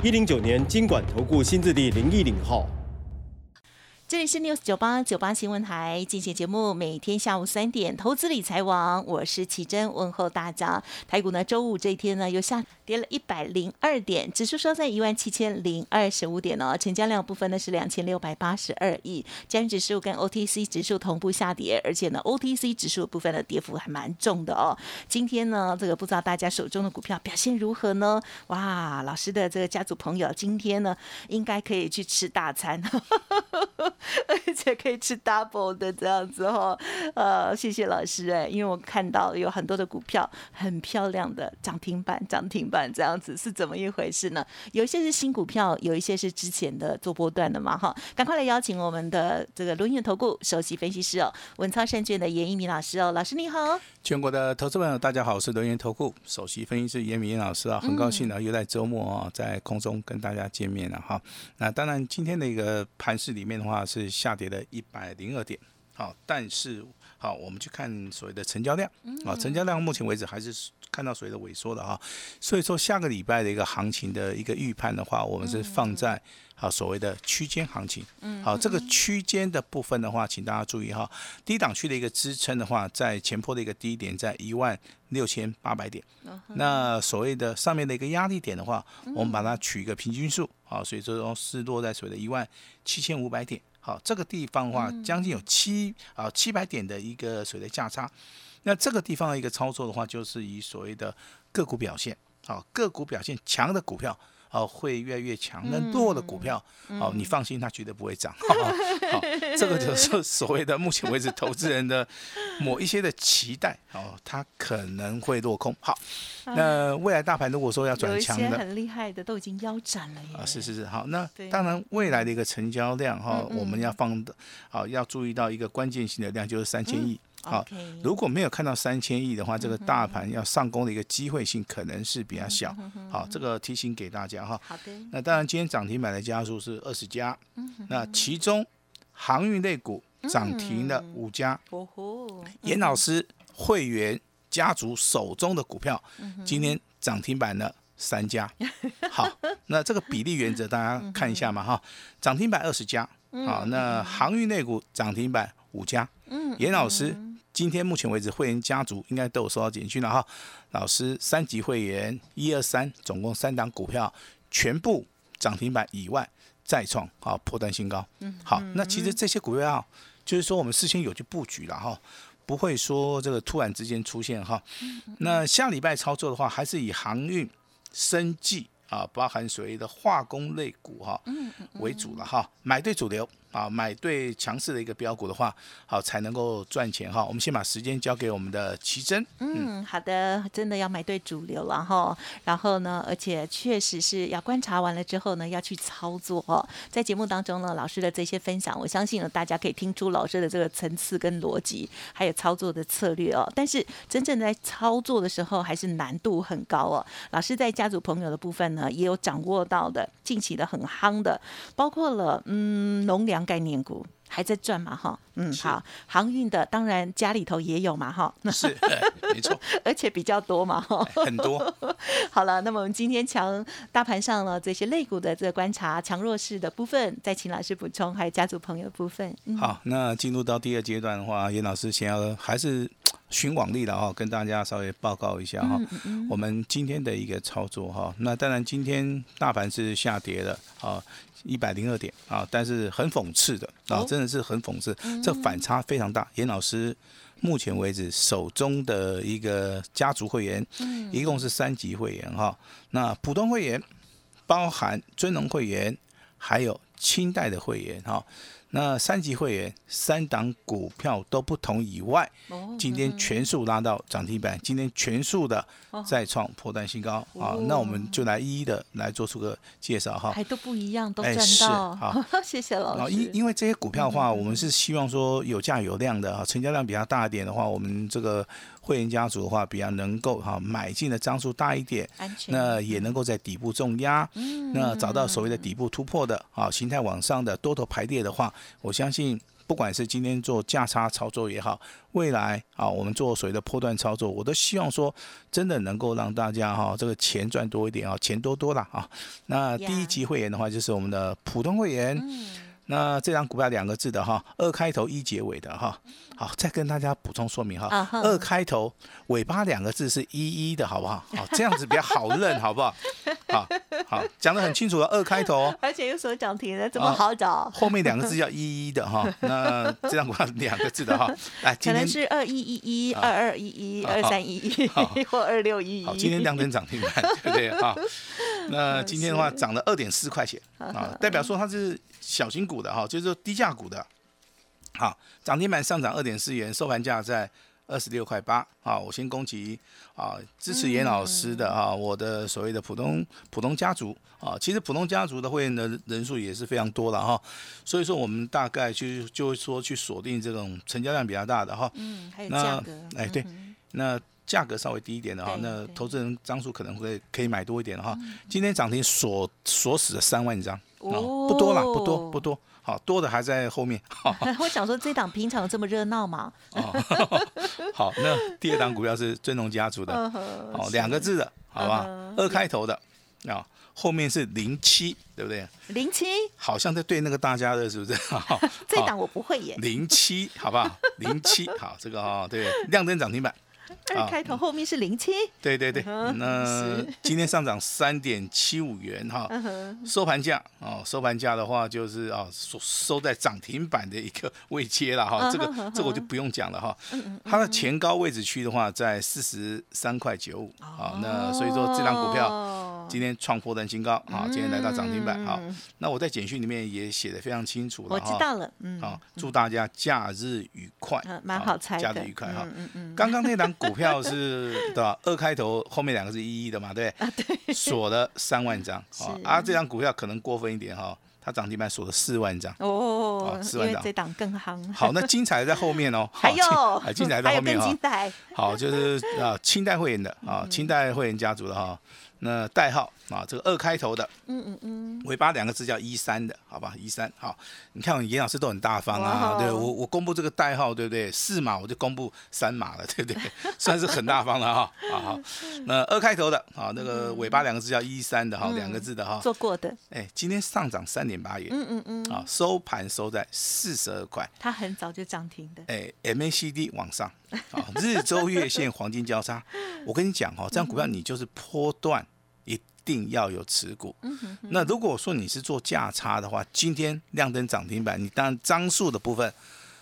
一零九年金管投顾新字第零一零号。这里是 News 九八九八新闻台进行节目，每天下午三点，投资理财网，我是奇珍，问候大家。台股呢，周五这一天呢，又下跌了一百零二点，指数收在一万七千零二十五点哦，成交量部分呢是两千六百八十二亿，加指数跟 OTC 指数同步下跌，而且呢，OTC 指数部分的跌幅还蛮重的哦。今天呢，这个不知道大家手中的股票表现如何呢？哇，老师的这个家族朋友今天呢，应该可以去吃大餐。而且可以吃 double 的这样子哈，呃，谢谢老师哎，因为我看到有很多的股票很漂亮的涨停板，涨停板这样子是怎么一回事呢？有一些是新股票，有一些是之前的做波段的嘛哈，赶快来邀请我们的这个轮眼投顾首席分析师哦，文超证券的严一鸣老师哦，老师你好。全国的投资朋友大家好，我是轮眼投顾首席分析师严明老师啊，很高兴呢又在周末啊在空中跟大家见面了哈。那当然今天的一个盘市里面的话。是下跌了一百零二点，好，但是好，我们去看所谓的成交量，啊，成交量目前为止还是看到所谓的萎缩的哈，所以说下个礼拜的一个行情的一个预判的话，我们是放在好所谓的区间行情，好，这个区间的部分的话，请大家注意哈，低档区的一个支撑的话，在前坡的一个低点在一万六千八百点，那所谓的上面的一个压力点的话，我们把它取一个平均数，啊，所以说是落在所谓的一万七千五百点。好，这个地方的话，将近有七啊七百点的一个水的价差。那这个地方的一个操作的话，就是以所谓的个股表现，好个股表现强的股票。哦，会越来越强。那弱的股票，哦，你放心，它绝对不会涨。好，这个就是 所谓的目前为止投资人的某一些的期待。哦，它可能会落空。好，那未来大盘如果说要转强的，很厉害的都已经腰斩了。啊，是是是。好，那当然未来的一个成交量哈，我们要放的，好要注意到一个关键性的量就是三千亿。好，如果没有看到三千亿的话，这个大盘要上攻的一个机会性可能是比较小。好，这个提醒给大家哈。好的。那当然，今天涨停板的家数是二十家。那其中航运类股涨停的五家。严老师会员家族手中的股票，今天涨停板的三家。好，那这个比例原则大家看一下嘛哈。涨停板二十家。好，那航运类股涨停板五家。嗯。严老师。今天目前为止，会员家族应该都有收到简讯了哈。老师三级会员一二三，总共三档股票全部涨停板以外再创啊破断新高。嗯，好，那其实这些股票就是说我们事先有去布局了哈，不会说这个突然之间出现哈。那下礼拜操作的话，还是以航运、生技啊，包含所谓的化工类股哈为主了哈，买对主流。啊，买对强势的一个标股的话，好才能够赚钱哈。我们先把时间交给我们的奇珍。嗯，好的，真的要买对主流了哈。然后呢，而且确实是要观察完了之后呢，要去操作哦。在节目当中呢，老师的这些分享，我相信呢，大家可以听出老师的这个层次跟逻辑，还有操作的策略哦。但是真正在操作的时候，还是难度很高哦。老师在家族朋友的部分呢，也有掌握到的，近期的很夯的，包括了嗯，农粮。概念股还在赚嘛？哈，嗯，好，航运的当然家里头也有嘛？哈，是，没错，而且比较多嘛？哈，很多。好了，那么我们今天强大盘上了这些类股的这个观察，强弱势的部分，再请老师补充，还有家族朋友部分。好，那进入到第二阶段的话，严老师想要还是寻往例的哈，跟大家稍微报告一下哈，我们今天的一个操作哈。那当然今天大盘是下跌的啊。一百零二点啊，但是很讽刺的啊，真的是很讽刺，这反差非常大。严老师目前为止手中的一个家族会员，一共是三级会员哈，那普通会员包含尊龙会员，还有清代的会员哈。那三级会员三档股票都不同以外，哦今天全数拉到涨停板，今天全数的再创破断新高。啊哦！那我们就来一一的来做出个介绍哈。还都不一样，都赚到。好。谢谢老啊，师。因因为这些股票的嗯话，我们是希望说有价有量的啊，成交量比较大一点的话，我们这个会员家族的话，比较能够哈买进的张数大一点，那也能够在底部重压，嗯那找到所谓的底部突破的啊，形态往上的多头排列的话，我相信。不管是今天做价差操作也好，未来啊，我们做所谓的破断操作，我都希望说，真的能够让大家哈、这个钱赚多一点啊，钱多多啦啊。那第一级会员的话，就是我们的普通会员。那这张股票两个字的哈，二开头一结尾的哈，好，再跟大家补充说明哈二开头尾巴两个字是一一的，好不好？好，这样子比较好认，好不好？好好，讲得很清楚了，二开头哦，而且有所涨停的，怎么啊好找？后面两个字叫一一的哈。那这张股票两个字的哈，来，可能是二一一一、二二一一、二三一一好或二六一一。好，今天两根涨停板，对不对啊？那今天的话涨了二点四块钱啊，代表说它是小型股的哈，就是说低价股的。好，涨停板上涨二点四元，收盘价在二十六块八。好，我先恭喜啊，支持严老师的啊，我的所谓的普通普通家族啊，其实普通家族的会员的人数也是非常多了哈，所以说我们大概就就会说去锁定这种成交量比较大的哈。嗯，还有那价格。哎对嗯那价格稍微低一点的哈，那投资人张数可能会可以买多一点的哈。今天涨停锁锁死了三万张啊，不多了，不多不多，好多的还在后面。我想说，这档平常有这么热闹吗？好，那第二档股票是尊龙家族的，嗯哦，两个字的，好吧嗯，二开头的啊，后面是零七，对不对？零七好像在对那个大家的，是不是？好这档我不会耶，零七，好不好？零七，好，这个啊，对，亮灯涨停板。二开头后面是零七。对对对，那 今天上涨三点七五元哈，收盘价哦，收盘价的话就是啊，收收在涨停板的一个位阶了哈，这个这个我就不用讲了哈，它的前高位置区的话在四十三块九五啊，那所以说这张股票哦今天创破单新高啊，今天来到涨停板好嗯，那我在简讯里面也写的非常清楚了我知哈。道了，嗯，啊，祝大家假日愉快嗯，蛮啊好猜的，假日愉快哈。嗯嗯嗯，刚刚那档股票是对吧？二开头后面两个是一一的嘛，对不对？锁了三万张，啊是啊，这张股票可能过分一点哈，它涨停板锁了四万张。哦好，四因万档为这档更夯。好，那精彩的在后面哦，还好有精彩在后面哈。精彩，好，就是啊，清代会员的 啊，清代会员家族的哈，那代号啊，这个二开头的，嗯嗯嗯，尾巴两个字叫一三的，好吧？一三好，你看我严老师都很大方啊，哦对我我公布这个代号，对不对？四码我就公布三码了，对不对？算是很大方了哈。好好，那二开头的啊，那个尾巴两个字叫一三的哈，两个字的哈，做过的，哎，今天上涨三点八元，嗯嗯嗯，啊，收盘收在四十二块。它很早就涨停的，哎，MACD 往上，啊，日周月线黄金交叉。我跟你讲哦，这样股票你就是波段一定要有持股。那如果说你是做价差的话，今天亮灯涨停板，你当然张数的部分，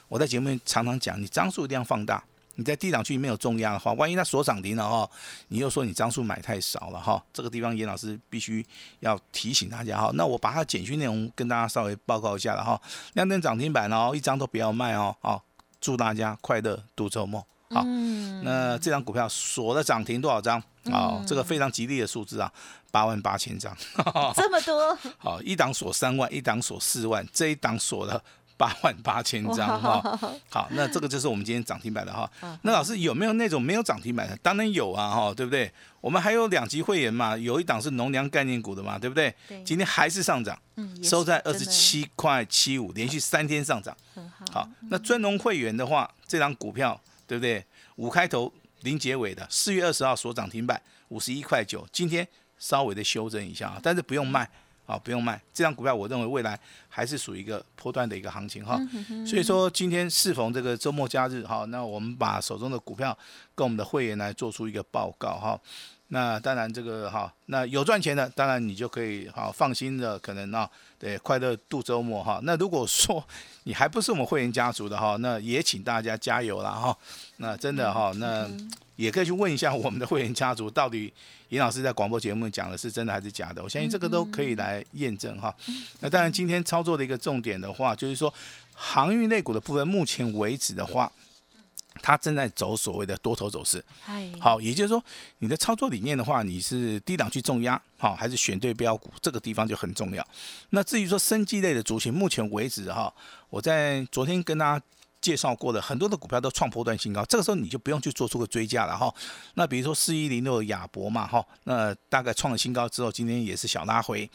我在节目里常常讲，你张数一定要放大。你在低档区没有重压的话，万一它锁涨停了哈，你又说你张数买太少了哈，这个地方严老师必须要提醒大家哈。那我把它简讯内容跟大家稍微报告一下了哈。亮灯涨停板哦，一张都不要卖哦，好，祝大家快乐度周末。好，嗯，那这张股票锁了涨停多少张？哦，这个非常吉利的数字啊，八万八千张。这么多，好，一档锁三万，一档锁四万，这一档锁了八万八千张哈。好，那这个就是我们今天涨停板的哈。那老师有没有那种没有涨停板的？当然有啊哈，对不对？我们还有两级会员嘛，有一档是农粮概念股的嘛，对不对？对今天还是上涨，嗯，收在二十七块七五，连续三天上涨。好，那尊龙会员的话，这张股票对不对？五开头零结尾的，四月二十号所涨停板五十一块九，今天稍微的修正一下啊，但是不用卖啊，不用卖。这张股票我认为未来还是属于一个波段的一个行情哈。所以说今天适逢这个周末假日哈，那我们把手中的股票跟我们的会员来做出一个报告哈。那当然这个哈，那有赚钱的，当然你就可以好放心的，可能啊，对，快乐度周末哈。那如果说你还不是我们会员家族的哈，那也请大家加油了哈。那真的哈，那也可以去问一下我们的会员家族，到底尹老师在广播节目讲的是真的还是假的？我相信这个都可以来验证哈。那当然，今天操作的一个重点的话，就是说航运类股的部分，目前为止的话。它正在走所谓的多头走势，好，也就是说你的操作理念的话，你是低档去重压，好，还是选对标股，这个地方就很重要。那至于说生机类的族群，目前为止哈，我在昨天跟大家介绍过的很多的股票都创波段新高，这个时候你就不用去做出个追加了哈。那比如说四一零六亚博嘛哈，那大概创了新高之后，今天也是小拉回。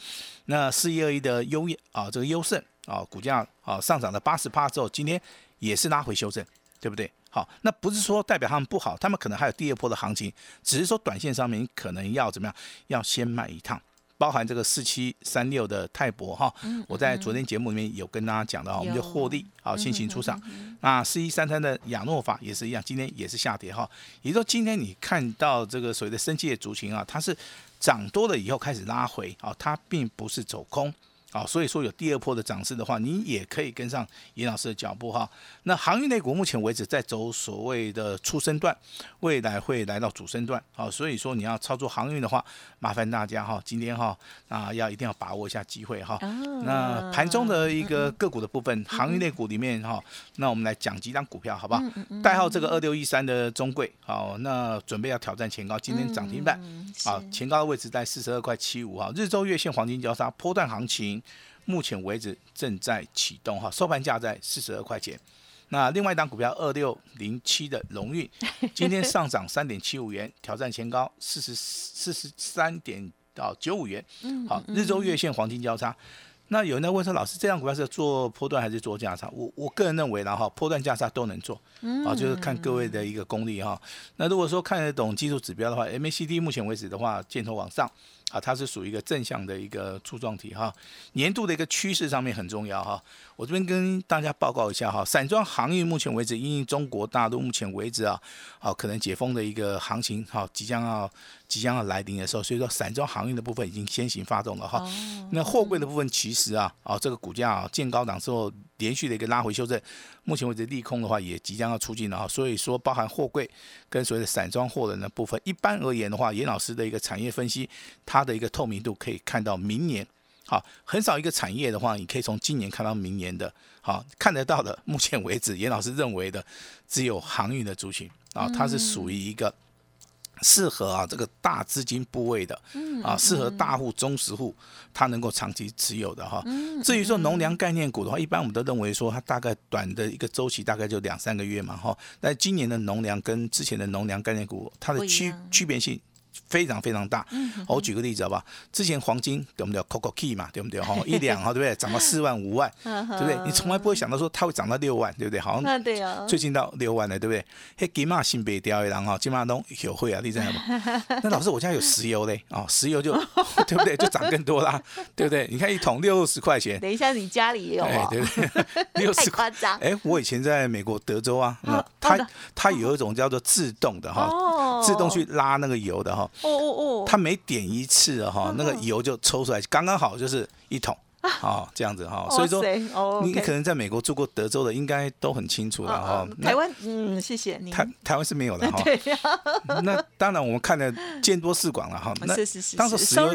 那四一二一的优啊，这个优胜啊，股价啊上涨了八十趴之后，今天也是拉回修正，对不对？好，那不是说代表他们不好，他们可能还有第二波的行情，只是说短线上面可能要怎么样，要先卖一趟，包含这个四七三六的泰博哈，我在昨天节目里面有跟大家讲的哈，我们就获利好先行出场。那四一三三的亚诺法也是一样，今天也是下跌哈，也就是说今天你看到这个所谓的升的族群啊，它是涨多了以后开始拉回啊，它并不是走空。好，所以说有第二波的涨势的话，你也可以跟上尹老师的脚步哈。那航运类股目前为止在走所谓的初升段，未来会来到主升段。好，所以说你要操作航运的话，麻烦大家哈，今天哈啊要一定要把握一下机会哈。那盘中的一个个股的部分，航运类股里面哈，那我们来讲几张股票好不好？代号这个二六一三的中贵，好，那准备要挑战前高，今天涨停板，好，前高的位置在四十二块七五哈，日周月线黄金交叉波段行情。目前为止正在启动哈，收盘价在四十二块钱。那另外一档股票二六零七的荣运，今天上涨三点七五元，挑战前高四十四十三点到九五元。好，日周月线黄金交叉。那有人在问说，老师，这样股票是做波段还是做价差？我我个人认为然后，波段价差都能做，啊，就是看各位的一个功力哈。那如果说看得懂技术指标的话，MACD 目前为止的话，箭头往上。啊，它是属于一个正向的一个柱状体哈，年度的一个趋势上面很重要哈。我这边跟大家报告一下哈，散装航运目前为止，因为中国大陆目前为止啊，好可能解封的一个行情好，即将要即将要来临的时候，所以说散装航运的部分已经先行发动了哈。那货柜的部分其实啊，啊这个股价啊见高档之后。连续的一个拉回修正，目前为止利空的话也即将要出尽了哈，所以说包含货柜跟所谓的散装货的那部分，一般而言的话，严老师的一个产业分析，它的一个透明度可以看到明年，好，很少一个产业的话，你可以从今年看到明年的，好看得到的，目前为止严老师认为的只有航运的族群啊，它是属于一个。适合啊，这个大资金部位的，啊，适合大户、中实户，它能够长期持有的哈。至于说农粮概念股的话，一般我们都认为说它大概短的一个周期大概就两三个月嘛哈。但今年的农粮跟之前的农粮概念股，它的区区别性。非常非常大，我举个例子好不好？之前黄金对不对？Coco Key 嘛，对不对？哈，一两哈，对不对？涨到四万五万，对不对？你从来不会想到说它会涨到六万，对不对？好像对啊，最近到六万了，对不对？嘿，金马新北钓一郎哈，金马东有会啊，你知道吗？那老师，我家有石油嘞，哦，石油就对不对？就涨更多啦，对不对？你看一桶六十块钱，等一下你家里也有啊？对不对？六十夸张。哎，我以前在美国德州啊，它它有一种叫做自动的哈，自动去拉那个油的哈。哦哦哦，他每点一次哈，那个油就抽出来，刚刚好就是一桶。哦，这样子哈，所以说你可能在美国住过德州的，应该都很清楚了哈。台湾，嗯，谢谢你。台台湾是没有的 哈。那当然，我们看的见多识广了哈。那是是是。当时石油。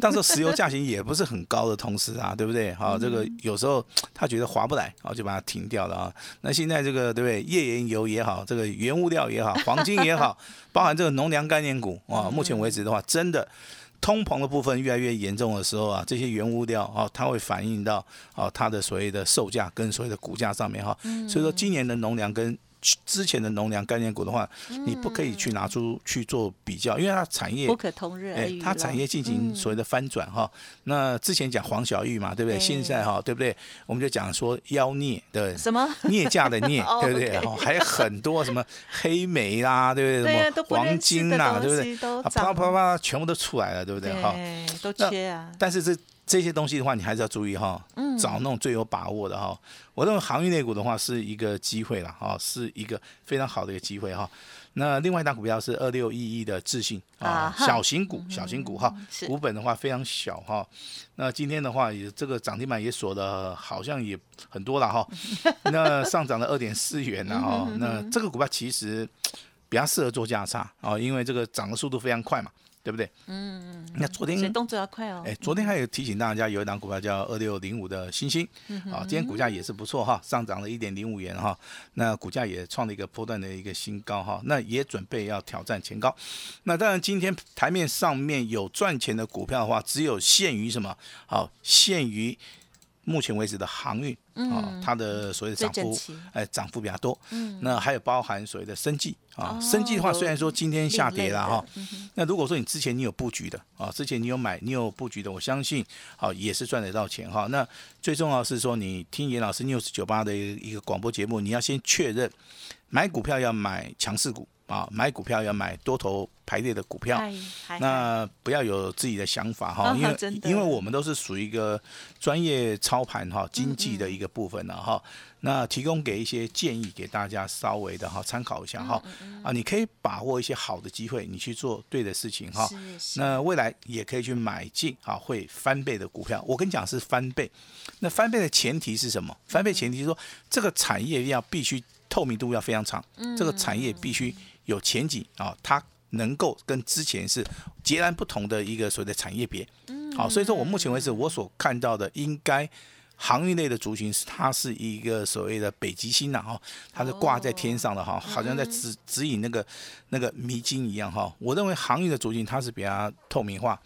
当时石油价钱也不是很高的同时啊，对不对？好，这个有时候他觉得划不来，哦，就把它停掉了啊。那现在这个对不对？页岩油也好，这个原物料也好，黄金也好，包含这个农粮概念股啊，目前为止的话，真的。通膨的部分越来越严重的时候啊，这些原物料啊，它会反映到啊它的所谓的售价跟所谓的股价上面哈。所以说今年的农粮跟之前的农粮概念股的话，你不可以去拿出去做比较，因为它产业不可同日而语。它产业进行所谓的翻转哈。那之前讲黄小玉嘛，对不对？现在哈，对不对？我们就讲说妖孽对什么孽价的孽，对不对？哈，还有很多什么黑莓啦，对不对？什么黄金呐，对不对？啪啪啪，全部都出来了，对不对？哈，都缺啊。但是这。这些东西的话，你还是要注意哈，找那种最有把握的哈。我认为航运类股的话是一个机会了哈，是一个非常好的一个机会哈。那另外一档股票是二六一一的智信啊小型股，小型股哈，股本的话非常小哈。那今天的话也这个涨停板也锁的好像也很多了哈，那上涨了二点四元了哈。那这个股票其实比较适合做价差啊，因为这个涨的速度非常快嘛，对不对？嗯。那昨天动作要快哦。哎，昨天还有提醒大家，有一档股票叫二六零五的星星，啊，今天股价也是不错哈，上涨了一点零五元哈，那股价也创了一个波段的一个新高哈，那也准备要挑战前高。那当然，今天台面上面有赚钱的股票的话，只有限于什么？好，限于目前为止的航运啊，它的所谓的涨幅哎，涨幅比较多。那还有包含所谓的生计啊哦，生计的话，虽然说今天下跌了哈那如果说你之前你有布局的啊，之前你有买，你有布局的，我相信好也是赚得到钱哈。那最重要是说，你听严老师 news 九八的一个广播节目，你要先确认买股票要买强势股啊，买股票要买多头排列的股票。那不要有自己的想法哈，啊因为因为我们都是属于一个专业操盘哈经济的一个部分了哈。那提供给一些建议给大家稍微的哈参考一下哈啊，你可以把握一些好的机会，你去做对的事情哈。那未来也可以去买进啊会翻倍的股票。我跟你讲是翻倍，那翻倍的前提是什么？翻倍前提是说这个产业要必须透明度要非常长，这个产业必须有前景啊，它能够跟之前是截然不同的一个所谓的产业别。好，所以说我目前为止我所看到的应该。航运类的族群是它是一个所谓的北极星呐哈，它是挂在天上的哈，好像在指指引那个那个迷津一样哈。我认为航运的族群它是比较透明化，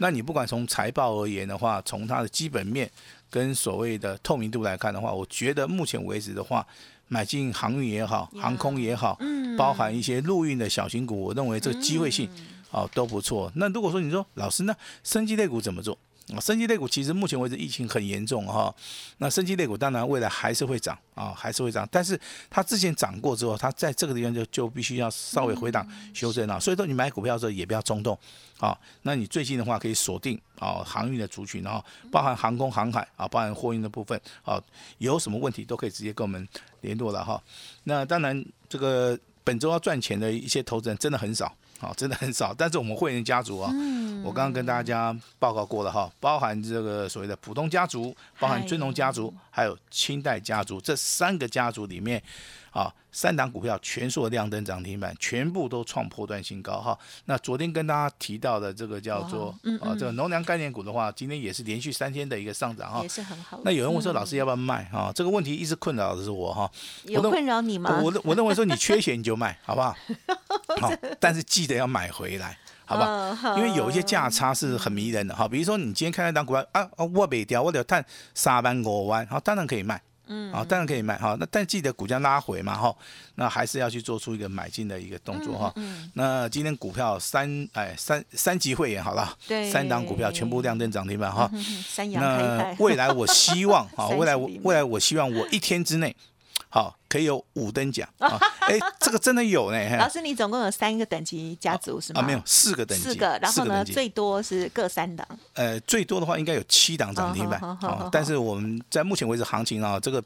那你不管从财报而言的话，从它的基本面跟所谓的透明度来看的话，我觉得目前为止的话，买进航运也好，航空也好，包含一些陆运的小型股，我认为这个机会性哦都不错。那如果说你说老师，那生机类股怎么做？啊，生技类股其实目前为止疫情很严重哈，那生技类股当然未来还是会涨啊，还是会涨，但是它之前涨过之后，它在这个地方就就必须要稍微回档修正了，所以说你买股票的时候也不要冲动啊。那你最近的话可以锁定啊航运的族群，然后包含航空航海啊，包含货运的部分啊，有什么问题都可以直接跟我们联络了哈。那当然这个本周要赚钱的一些投资人真的很少。好，真的很少，但是我们会员家族啊，我刚刚跟大家报告过了哈，包含这个所谓的普通家族，包含尊龙家族，还有清代家族这三个家族里面，啊，三档股票全数亮灯涨停板，全部都创破断新高哈。那昨天跟大家提到的这个叫做啊，这个农粮概念股的话，今天也是连续三天的一个上涨哈也。是很好。那有人问说，嗯老师要不要卖啊？这个问题一直困扰的是我哈。有困扰你吗？我我认为说你缺钱你就卖，好不好？好，但是记得要买回来，好不嗯好？因为有一些价差是很迷人的哈，比如说你今天看到一档股票啊，啊我没掉，我得探三万五万，好，当然可以卖。嗯，啊，当然可以卖哈，那但记得股价拉回嘛哈，那还是要去做出一个买进的一个动作哈。嗯那今天股票三哎三三级会员好了，对三档股票全部亮灯涨停板哈。嗯哼山羊开那。未来我希望啊，未来我未来我希望我一天之内，好可以有五等奖 啊！哎，这个真的有呢。嘿老师，你总共有三个等级家族是吗？啊，没有四个等级，四个，然后呢，最多是各三档。呃最多的话应该有七档涨停板好好但是我们在目前为止行情啊，这个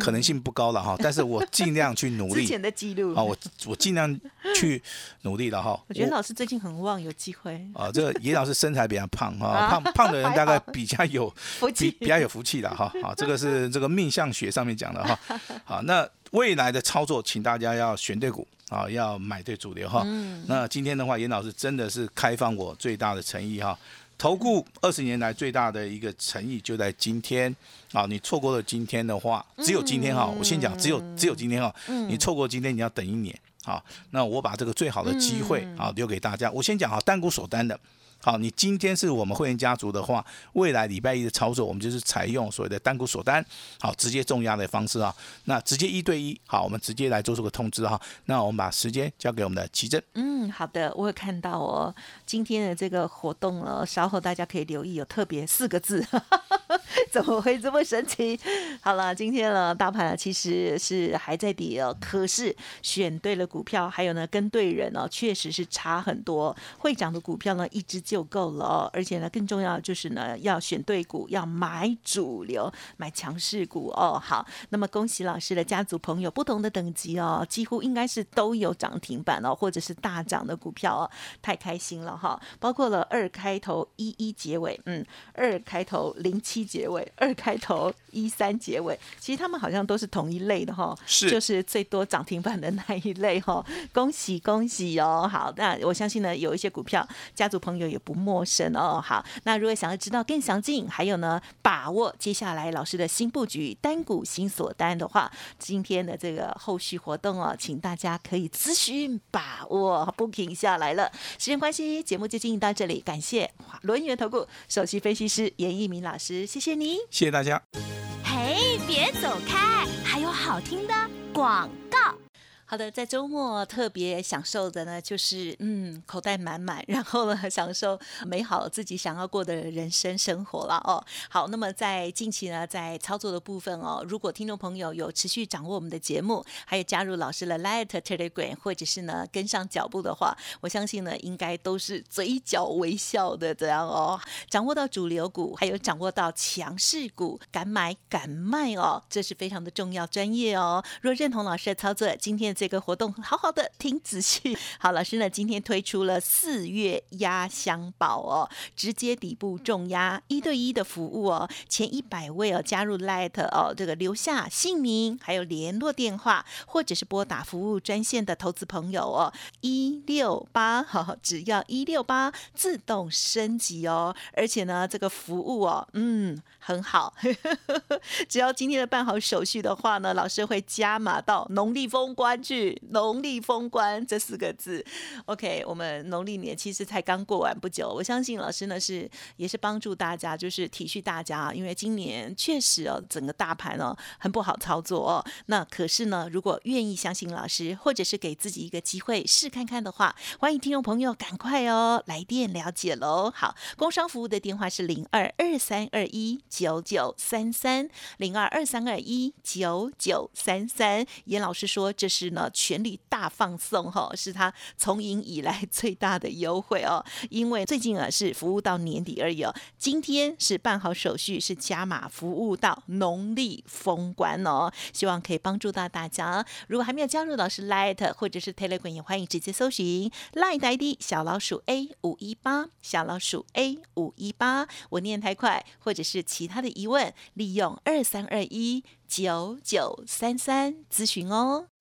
可能性不高了哈，但是我尽量去努力 之前的记录啊，我我尽量去努力了哈。我觉得老师最近很旺，有机会。啊，这个严老师身材比较胖哈，啊胖胖的人大概比较有福气比比较有福气的哈。好，这个是这个命相学上面讲的哈。好，那未来的操作，请大家要选对股啊，要买对主流哈。嗯那今天的话，严老师真的是开放我最大的诚意哈。投顾二十年来最大的一个诚意就在今天啊！你错过了今天的话，只有今天哈。我先讲，只有只有今天哈。你错过今天，你要等一年。啊，那我把这个最好的机会啊留给大家。我先讲哈，单股锁单的。好，你今天是我们会员家族的话，未来礼拜一的操作，我们就是采用所谓的单股锁单，好，直接重压的方式啊。那直接一对一，好，我们直接来做出个通知哈。那我们把时间交给我们的奇珍。嗯，好的，我有看到哦，今天的这个活动了，稍后大家可以留意，有特别四个字，怎么会这么神奇？好了，今天呢，大盘其实是还在跌哦，可是选对了股票，还有呢，跟对人哦，确实是差很多。会涨的股票呢，一只就够了哦，而且呢，更重要就是呢，要选对股，要买主流，买强势股哦。好，那么恭喜老师的家族朋友，不同的等级哦，几乎应该是都有涨停板哦，或者是大涨的股票哦，太开心了哈！包括了二开头一一结尾，嗯，二开头零七结尾，二开头一三结尾，其实他们好像都是同一类的哈，是就是最多涨停板的那一类哈，恭喜恭喜哦！好，那我相信呢，有一些股票家族朋友也不陌生哦。好，那如果想要知道更详尽，还有呢，把握接下来老师的新布局单股新锁单的话，今天的这个后续活动哦，请大家可以咨询把握 booking 下来了。时间关系，节目就进行到这里，感谢轮源投顾首席分析师严一鸣老师，谢谢你。谢谢大家。嘿，别走开，还有好听的广告。好的，在周末特别享受的呢，就是嗯，口袋满满，然后呢，享受美好自己想要过的人生生活了哦。好，那么在近期呢，在操作的部分哦，如果听众朋友有持续掌握我们的节目，还有加入老师的 Light Telegram，或者是呢跟上脚步的话，我相信呢，应该都是嘴角微笑的这样哦。掌握到主流股，还有掌握到强势股，敢买敢卖哦，这是非常的重要专业哦。若认同老师的操作，今天。这个活动好好的听仔细，好，老师呢今天推出了四月压箱宝哦，直接底部重压一对一的服务哦，前一百位哦加入 Light 哦，这个留下姓名还有联络电话，或者是拨打服务专线的投资朋友哦，一六八哈，只要一六八自动升级哦，而且呢这个服务哦，嗯很好，只要今天的办好手续的话呢，老师会加码到农历封关。去农历封关这四个字，OK，我们农历年其实才刚过完不久，我相信老师呢是也是帮助大家，就是体恤大家啊，因为今年确实哦，整个大盘哦很不好操作哦。那可是呢，如果愿意相信老师，或者是给自己一个机会试看看的话，欢迎听众朋友赶快哦来电了解喽。好，工商服务的电话是零二二三二一九九三三零二二三二一九九三三。严老师说这是。呢，全力大放送哈，是他从营以来 最大的优惠哦。因为最近啊是服务到年底而已哦，今天是办好手续，是加码服务到农历封关哦。希望可以帮助到大家。如果还没有加入老师 Light 或者是 Telegram，也欢迎直接搜寻 Light ID 小老鼠 A 五一八小老鼠 A 五一八。我念太快，或者是其他的疑问，利用二三二一九九三三咨询哦。